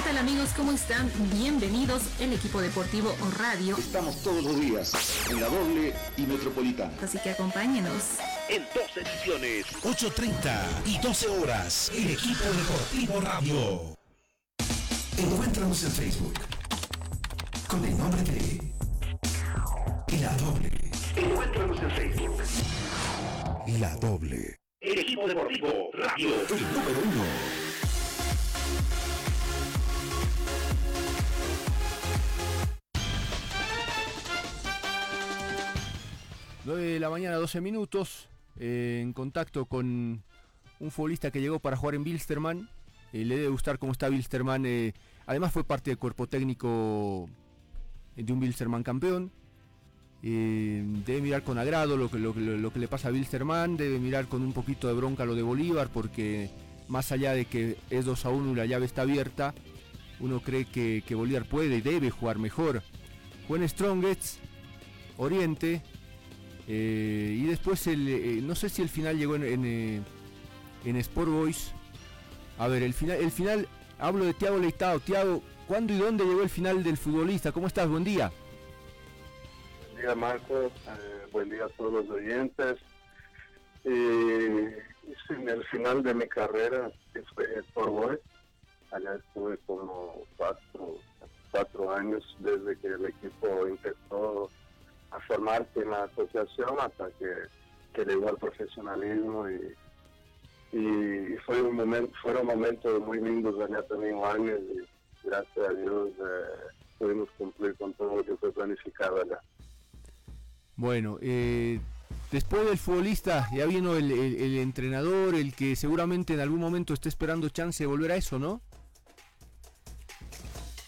¿Qué tal amigos? ¿Cómo están? Bienvenidos el equipo deportivo o radio. Estamos todos los días en la doble y metropolitana. Así que acompáñenos. En dos ediciones, 8.30 y 12 horas, el equipo deportivo radio. Encuéntranos en Facebook con el nombre de La Doble. Encuéntranos en Facebook. La Doble. El equipo deportivo radio. El número uno. 9 de la mañana, 12 minutos, eh, en contacto con un futbolista que llegó para jugar en Bilsterman. Eh, le debe gustar cómo está Bilsterman. eh, además fue parte del cuerpo técnico de un Bilsterman campeón. Debe mirar con agrado lo que, lo, lo que le pasa a Bilsterman. Debe mirar con un poquito de bronca lo de Bolívar porque más allá de que es 2 a 1 y la llave está abierta, uno cree que, que Bolívar puede y debe jugar mejor. Juega en Strongets, Oriente, eh, y después el, eh, no sé si el final llegó en, en, eh, en Sport Boys. A ver, el final, el final, hablo de Tiago Leitao. Tiago, ¿cuándo y dónde llegó el final del futbolista? ¿Cómo estás? Buen día. Buen día, Marcos. Eh, buen día a todos los oyentes. En el final de mi carrera fue por Boy. Allá estuve como cuatro, cuatro años desde que el equipo empezó a formarse en la asociación hasta que, que llegó al profesionalismo y, y fue un momento, fueron momentos muy lindos allá también años y gracias a Dios eh, pudimos cumplir con todo lo que fue planificado allá. Bueno, eh, después del futbolista ya vino el, el- el entrenador, el que seguramente en algún momento esté esperando chance de volver a eso, ¿no?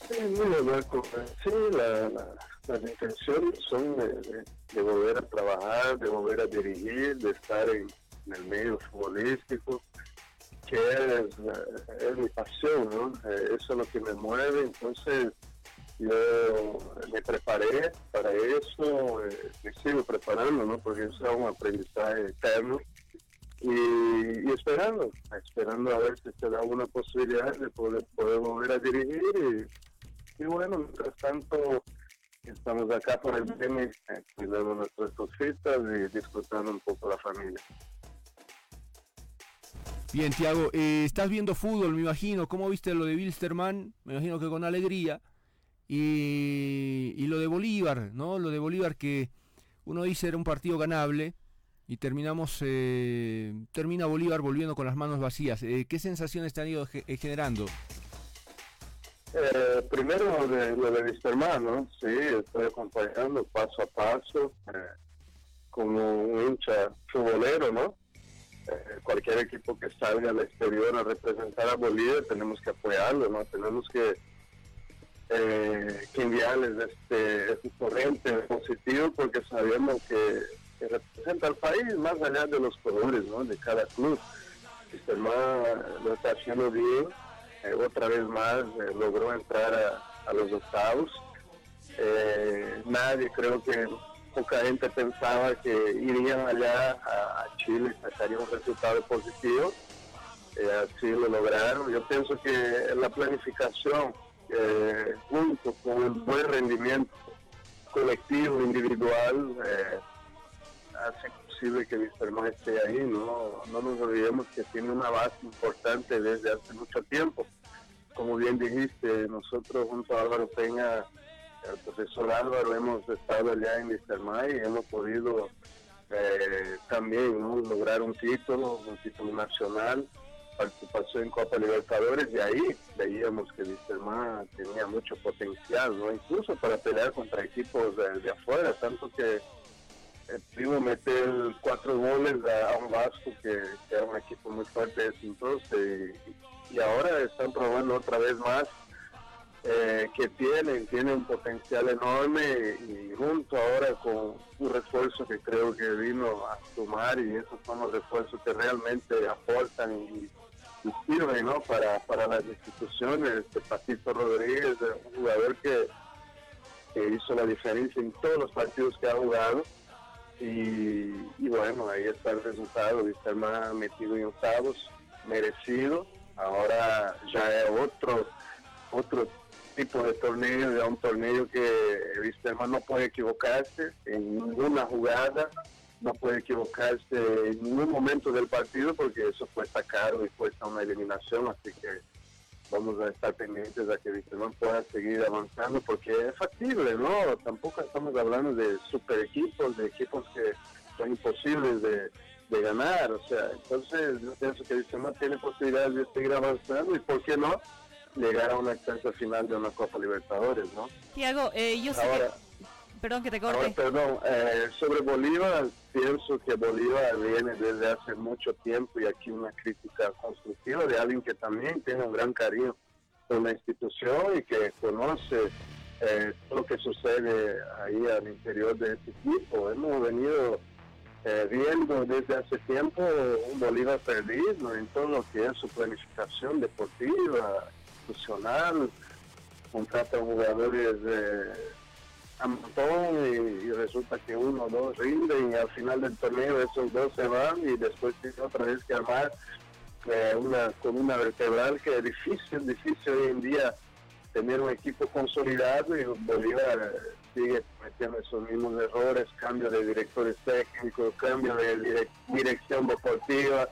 Sí, mira, Marco, sí, la- la- las intenciones son de, volver a trabajar, de volver a dirigir, de estar en, el medio futbolístico, que es, eh, es mi pasión, ¿no? Eh, eso es lo que me mueve, entonces yo me preparé para eso, eh, me sigo preparando, ¿no? Porque eso es un aprendizaje eterno. Y, esperando, esperando a ver si se da una posibilidad de poder, poder volver a dirigir y bueno, mientras tanto estamos acá por el tema, eh, cuidando nuestras cositas y disfrutando un poco la familia. Bien, Tiago, eh, estás viendo fútbol, me imagino. ¿Cómo viste lo de Bilsterman? Me imagino que con alegría. Y, y lo de Bolívar, ¿no? Lo de Bolívar que uno dice era un partido ganable. y terminamos, eh, termina Bolívar volviendo con las manos vacías. Eh, ¿Qué sensaciones te han ido eh, generando? Eh, primero de, lo de mis hermanos, sí, estoy acompañando paso a paso, eh, como un hincha futbolero, ¿no? Eh, cualquier equipo que salga al exterior a representar a Bolivia tenemos que apoyarlo, ¿no? Tenemos que, eh, que enviarles este, este corriente positivo porque sabemos que, representa al país más allá de los colores, ¿no? De cada club. Este lo está haciendo bien, eh, otra vez más eh, logró entrar a, los octavos. Eh, nadie, creo que poca gente pensaba que irían allá a, a Chile sacarían un resultado positivo. Así lo lograron. Yo pienso que la planificación, junto con el buen rendimiento colectivo, individual, hace que Wisterman esté ahí. ¿no? no nos olvidemos que tiene una base importante desde hace mucho tiempo. Como bien dijiste, nosotros junto a Álvaro Peña, el profesor Álvaro, hemos estado allá en Wisterman y hemos podido eh, también lograr un título, un título nacional, participación en Copa Libertadores y ahí veíamos que Wisterman tenía mucho potencial, ¿no? incluso para pelear contra equipos de afuera, tanto que eh, pudimos meter cuatro goles a, un Vasco que, era un equipo muy fuerte ese entonces y, y ahora están probando otra vez más eh, que tienen, tienen un potencial enorme y junto ahora con un refuerzo que creo que vino a sumar y esos son los refuerzos que realmente aportan y, y sirven ¿no? para, para las instituciones. Este Patito Rodríguez, un jugador que, que hizo la diferencia en todos los partidos que ha jugado y, bueno, ahí está el resultado, estar más metido en octavos, merecido. Ahora ya es otro, otro tipo de torneo, ya un torneo que Wisterman no puede equivocarse en ninguna jugada, no puede equivocarse en ningún momento del partido porque eso cuesta caro y cuesta una eliminación, así que vamos a estar pendientes a que Wisterman pueda seguir avanzando porque es factible, ¿no? Tampoco estamos hablando de super equipos, de equipos que son imposibles de, de ganar, o sea, entonces yo pienso que Wisterman tiene posibilidades de seguir avanzando y por qué no llegar a una instancia final de una Copa Libertadores, ¿no? Tiago, eh, yo sé Ahora, que... Perdón que te ahora, corte. perdón, eh, sobre Bolívar, pienso que Bolívar viene desde hace mucho tiempo y aquí una crítica constructiva de alguien que también tiene un gran cariño por la institución y que conoce eh, todo lo que sucede ahí al interior de este equipo. Hemos venido eh, viendo desde hace tiempo un Bolívar perdido en todo lo que es su planificación deportiva, institucional, contrata jugadores eh, a montón y, resulta que uno o dos rinden y al final del torneo esos dos se van y después tiene otra vez que armar eh, una columna vertebral que es difícil, difícil hoy en día tener un equipo consolidado y Bolívar eh, sigue cometiendo esos mismos errores, cambio de directores técnicos, cambio de direc- dirección deportiva,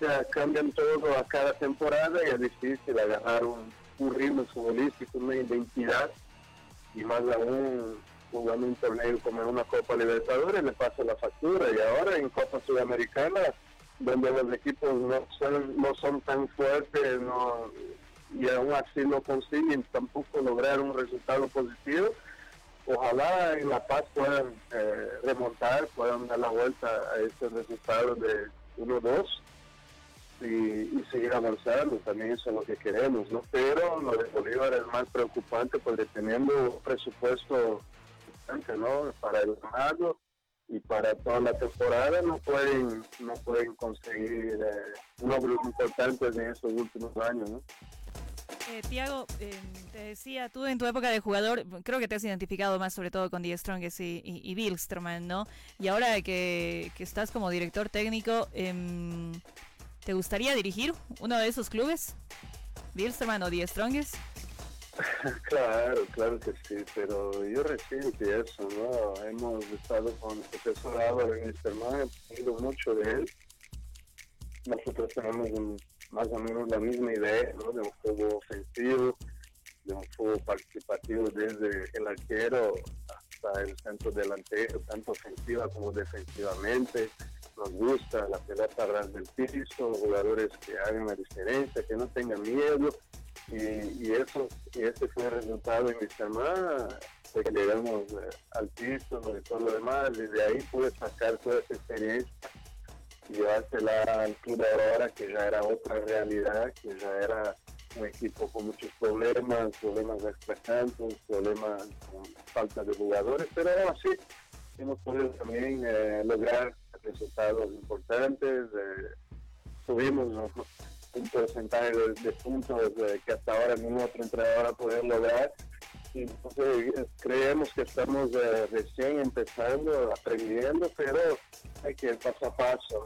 o sea, cambian todo a cada temporada y es difícil agarrar un ritmo futbolístico, una identidad y más aún jugando un torneo como en una Copa Libertadores le pasa la factura. Y ahora en Copa Sudamericana donde los equipos no son, no son tan fuertes y aún así no consiguen tampoco lograr un resultado positivo ojalá en La Paz puedan eh, remontar, puedan dar la vuelta a ese resultado de 1-2 y, seguir avanzando, también eso es lo que queremos, ¿no? Pero lo de Bolívar es más preocupante porque teniendo un presupuesto ¿no? Para el ganado y para toda la temporada no pueden no pueden conseguir eh, logros importantes en estos últimos años, ¿no? Eh, Tiago, eh, te decía, tú en tu época de jugador, creo que te has identificado más sobre todo con Die Strongest y, y, y ¿no? Y ahora que, que estás como director técnico, em, ¿te gustaría dirigir uno de esos clubes? ¿Billström o Die Strongest? Claro, claro que sí, pero yo recién empiezo, ¿no? Hemos estado con el profesor Álvaro en este tema, he aprendido mucho de él. Nosotros tenemos un- más o menos la misma idea, ¿no? De un juego ofensivo, de un juego participativo desde el arquero hasta el centro delantero, tanto ofensiva como defensivamente. Nos gusta la pelota ras del piso, jugadores que hagan la diferencia, que no tengan miedo. Y, eso, y ese fue el resultado en mi semana, de que llegamos eh, al piso y todo lo demás. Desde ahí pude sacar toda esa experiencia y llevársela al club ahora, que ya era otra realidad, que ya era un equipo con muchos problemas, problemas de extracantos, problemas con falta de jugadores, pero así hemos podido también eh, lograr resultados importantes. Eh, tuvimos un porcentaje de, puntos eh, que hasta ahora ningún otro entrenador ha podido lograr. Y entonces creemos que estamos recién empezando, aprendiendo, pero hay que ir paso a paso.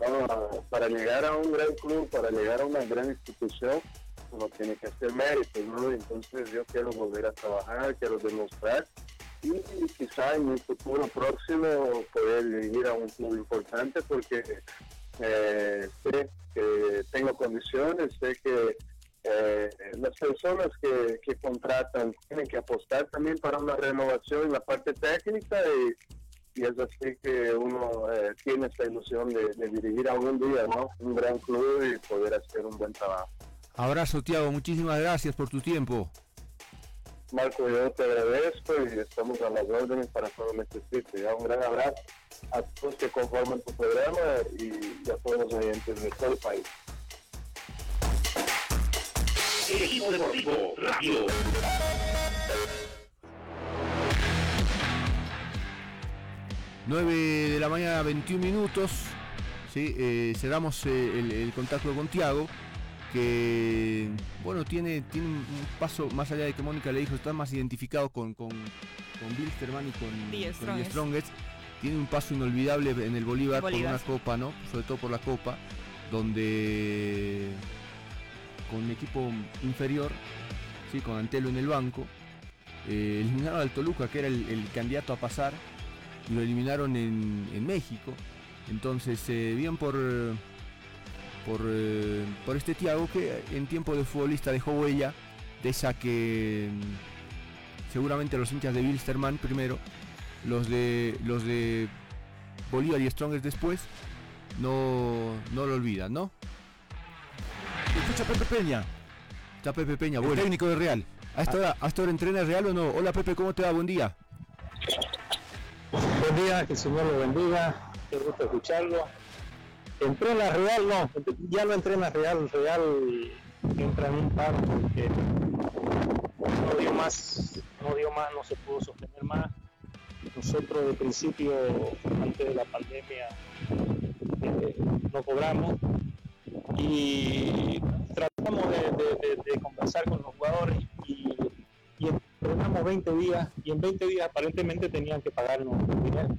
Para llegar a un gran club, para llegar a una gran institución, uno tiene que hacer méritos, ¿no? Entonces yo quiero volver a trabajar, quiero demostrar y quizá en un futuro próximo poder ir a un club importante porque eh, sé que tengo condiciones, sé que eh, las personas que, contratan tienen que apostar también para una renovación en la parte técnica y, es así que uno eh, tiene esta ilusión de, de dirigir algún día ¿no? un gran club y poder hacer un buen trabajo. Abrazo, Tiago. Muchísimas gracias por tu tiempo. Marco, yo te agradezco y estamos a las órdenes para todo necesite. Un gran abrazo a todos que conforman tu programa y a todos los oyentes de todo el país. Equipo Deportivo Radio. 9 de la mañana, 21 minutos. ¿sí? Eh, cerramos eh, el, el contacto con Tiago que bueno tiene, tiene un paso más allá de que Mónica le dijo está más identificado con, con, con Bill Sterman y con, Strongest. Tiene un paso inolvidable en el Bolívar, por una copa, ¿no? Sobre todo por la copa, donde con un equipo inferior, ¿sí? con Antelo en el banco, eh, eliminaron al Toluca, que era el, candidato a pasar, y lo eliminaron en, México. Entonces, eh, bien por por, eh, por este Tiago que en tiempo de futbolista dejó huella de esa que mm, seguramente los hinchas de Bilsterman primero, los de los de Bolívar y Strongers después, no, no lo olvidan, ¿no? Escucha Pepe Peña. Está Pepe Peña, el técnico de Real. ¿A esta, hora, ¿A esta hora entrena Real o no? Hola Pepe, ¿cómo te va? Buen día. Buen día, que el Señor lo bendiga. Qué gusto escucharlo entrena Real, no, ya no entrena Real, Real entra en un paro porque no dio más, no dio más, no se pudo sostener más. Nosotros de principio, antes de la pandemia, eh, no cobramos y tratamos de, conversar con los jugadores y, y entrenamos 20 días y en 20 días aparentemente tenían que pagarnos dinero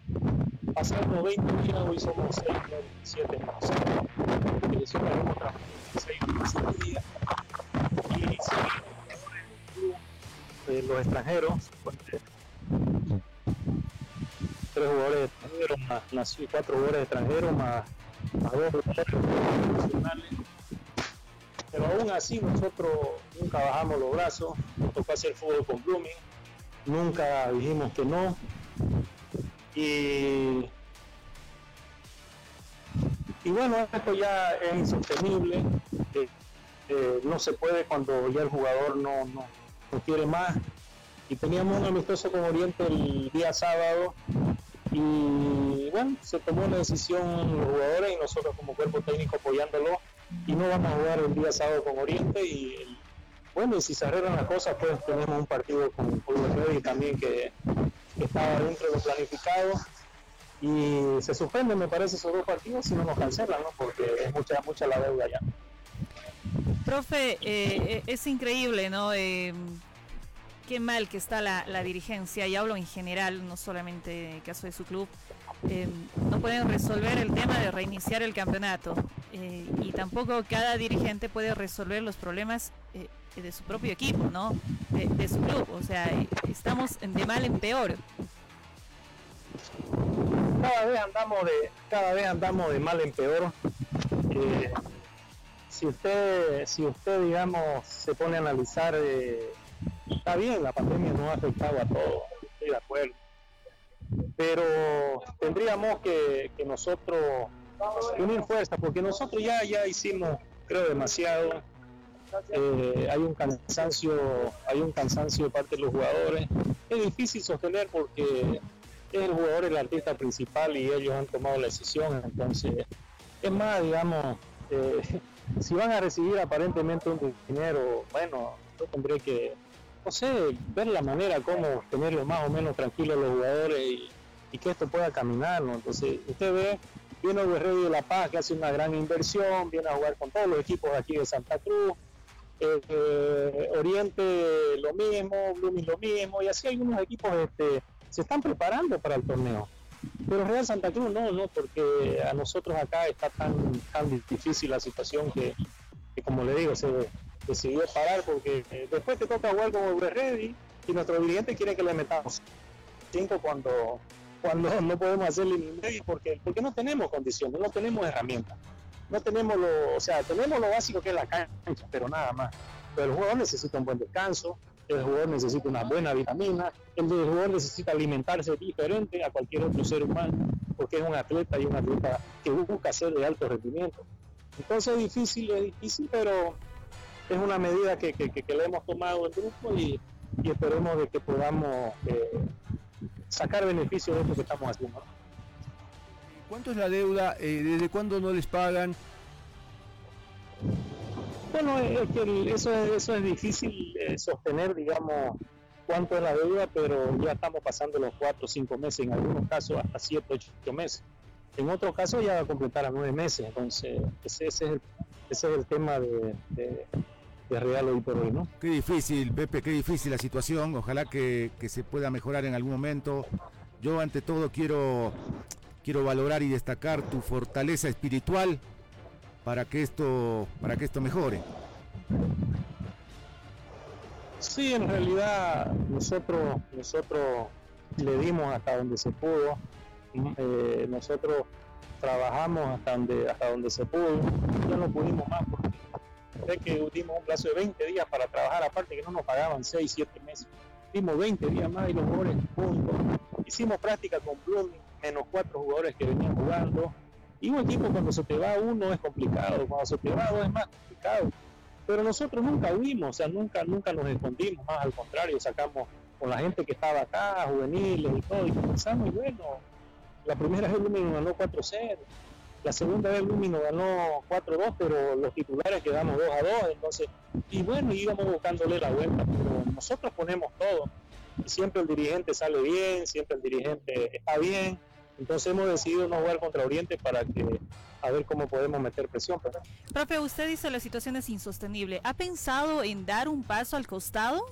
Pasaron 20 días, hoy somos 6, 9, 7 más. Dirección la hemos trabajado 6 7 días. Y seguimos de los extranjeros, tres jugadores extranjeros, más, cuatro jugadores extranjeros, más, más dos jugadores nacionales. Pero aún así nosotros nunca bajamos los brazos, nos tocó hacer fútbol con Blooming, nunca dijimos que no, y, y bueno, esto ya es insostenible. Eh, eh, no se puede cuando ya el jugador no, no, quiere más. Y teníamos un amistoso con Oriente el día sábado y bueno, se tomó la decisión los jugadores y nosotros como cuerpo técnico apoyándolo y no vamos a jugar el día sábado con Oriente y bueno, y si se arreglan las cosas pues tenemos un partido con Pueblo y también que estaba dentro de lo planificado y se suspenden, me parece, esos dos partidos si no nos cancelan, ¿no? Porque es mucha, mucha la deuda ya. Profe, eh, es increíble, ¿no? Eh, qué mal que está la, dirigencia, y hablo en general, no solamente en el caso de su club. Eh, no pueden resolver el tema de reiniciar el campeonato y tampoco cada dirigente puede resolver los problemas de su propio equipo, ¿no? De, su club, o sea, estamos de mal en peor. Cada vez andamos de, cada vez andamos de mal en peor. Eh, si usted, si usted digamos se pone a analizar, eh, está bien, la pandemia nos ha afectado a todos, estoy de acuerdo. Pero tendríamos que, que nosotros unir fuerzas, porque nosotros ya, ya hicimos, creo, demasiado. Eh, hay un cansancio, hay un cansancio de parte de los jugadores. Es difícil sostener porque es el jugador el artista principal y ellos han tomado la decisión. Entonces, es más, digamos, eh, si van a recibir aparentemente un dinero, bueno, yo tendré que, no sé, ver la manera como tenerlo más o menos tranquilo a los jugadores y, y que esto pueda caminar. ¿no? Entonces, usted ve, viene el Guerrero de La Paz que hace una gran inversión, viene a jugar con todos los equipos aquí de Santa Cruz. Eh, eh, Oriente lo mismo, Blooming lo mismo, y así algunos equipos este, se están preparando para el torneo. Pero Real Santa Cruz no, no, porque a nosotros acá está tan, tan difícil la situación que, que como le digo, se decidió parar porque eh, después te toca jugar como Ready y nuestro dirigente quiere que le metamos cinco cuando cuando no podemos hacerle ni medio porque, porque no tenemos condiciones, no tenemos herramientas. No tenemos lo, o sea, tenemos lo básico que es la cancha, pero nada más. Pero el jugador necesita un buen descanso, el jugador necesita una buena vitamina, el jugador necesita alimentarse diferente a cualquier otro ser humano, porque es un atleta y un atleta que busca ser de alto rendimiento. Entonces es difícil, es difícil, pero es una medida que, que, que, le hemos tomado el grupo y, y esperemos de que podamos eh, sacar beneficio de esto que estamos haciendo. ¿Cuánto es la deuda? Eh, ¿Desde cuándo no les pagan? Bueno, es que el- eso, es, eso es difícil eh, sostener, digamos, cuánto es la deuda, pero ya estamos pasando los cuatro o cinco meses, en algunos casos hasta siete, ocho meses. En otros casos ya va a completar a nueve meses, entonces ese, ese es, el, ese es el tema de, de, de Real hoy por hoy, ¿no? Qué difícil, Pepe, qué difícil la situación. Ojalá que, que se pueda mejorar en algún momento. Yo ante todo quiero, quiero valorar y destacar tu fortaleza espiritual para que esto, para que esto mejore. Sí, en realidad nosotros, nosotros le dimos hasta donde se pudo, eh, nosotros trabajamos hasta donde, hasta donde se pudo, ya no pudimos más porque que dimos un plazo de 20 días para trabajar, aparte que no nos pagaban 6, 7 meses, dimos 20 días más y los jugadores puntos, hicimos práctica con Blooming, menos cuatro jugadores que venían jugando, y un equipo cuando se te va uno es complicado, cuando se te va dos es más complicado. Pero nosotros nunca huimos, o sea, nunca, nunca nos escondimos, más al contrario, sacamos con la gente que estaba acá, juveniles y todo, y comenzamos, y bueno, la primera vez Lumino ganó 4-0, la segunda vez Lumino ganó 4-2, pero los titulares quedamos 2-2, entonces, y bueno, íbamos buscándole la vuelta, pero nosotros ponemos todo, y siempre el dirigente sale bien, siempre el dirigente está bien, entonces hemos decidido no jugar contra Oriente para que, a ver cómo podemos meter presión, ¿verdad? Profe, usted dice la situación es insostenible. ¿Ha pensado en dar un paso al costado?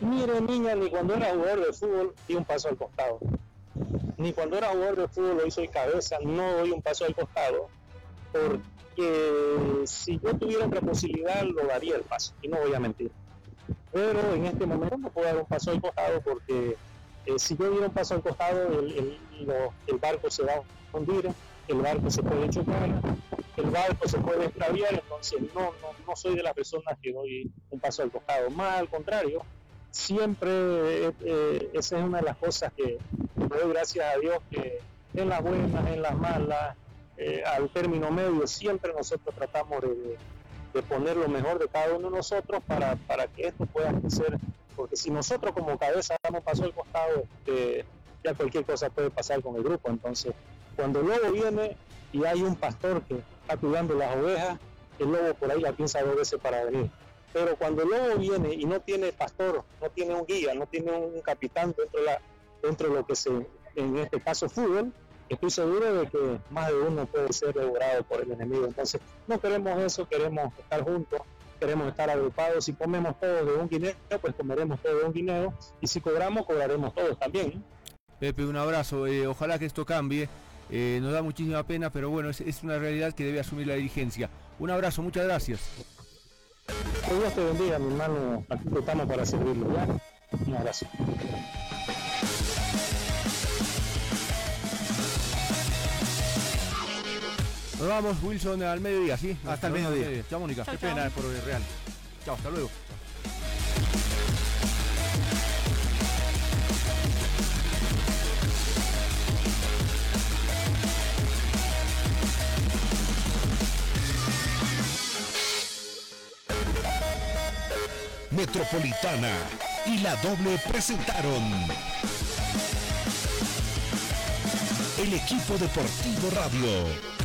Mire, niña, ni cuando era jugador de fútbol di un paso al costado. Ni cuando era jugador de fútbol lo hizo de cabeza, no doy un paso al costado. Porque si yo tuviera otra posibilidad, lo daría el paso. Y no voy a mentir. Pero en este momento no puedo dar un paso al costado porque eh, si yo diera un paso al costado, el, el- barco se va a hundir, el barco se puede chocar, el barco se puede extraviar, entonces no, no, no soy de las personas que doy un paso al costado. Más al contrario, siempre eh, eh, esa es una de las cosas que doy gracias a Dios que en las buenas, en las malas, al término medio, siempre nosotros tratamos de, de poner lo mejor de cada uno de nosotros para, para que esto pueda crecer, porque si nosotros como cabeza damos paso al costado, este, ya cualquier cosa puede pasar con el grupo, entonces cuando el lobo viene y hay un pastor que está cuidando las ovejas, el lobo por ahí la piensa dos veces para venir. Pero cuando el lobo viene y no tiene pastor, no tiene un guía, no tiene un capitán dentro de, la, dentro de lo que se, en este caso fútbol, estoy seguro de que más de uno puede ser devorado por el enemigo. Entonces, no queremos eso, queremos estar juntos, queremos estar agrupados. Si comemos todos de un guineo, pues comeremos todos de un guineo. Y si cobramos, cobraremos todos también. Pepe, un abrazo. eh, ojalá que esto cambie. Eh, nos da muchísima pena, pero bueno, es, es una realidad que debe asumir la dirigencia. Un abrazo, muchas gracias. Que Dios te bendiga, mi hermano. Aquí estamos para servirlo. ¿ya? Un abrazo. Nos vamos, Wilson, al mediodía, ¿sí? Hasta, el mediodía. mediodía. Chao, Mónica. Qué chao. pena por el Real. Chao, hasta luego. Metropolitana y la doble presentaron el equipo deportivo radio.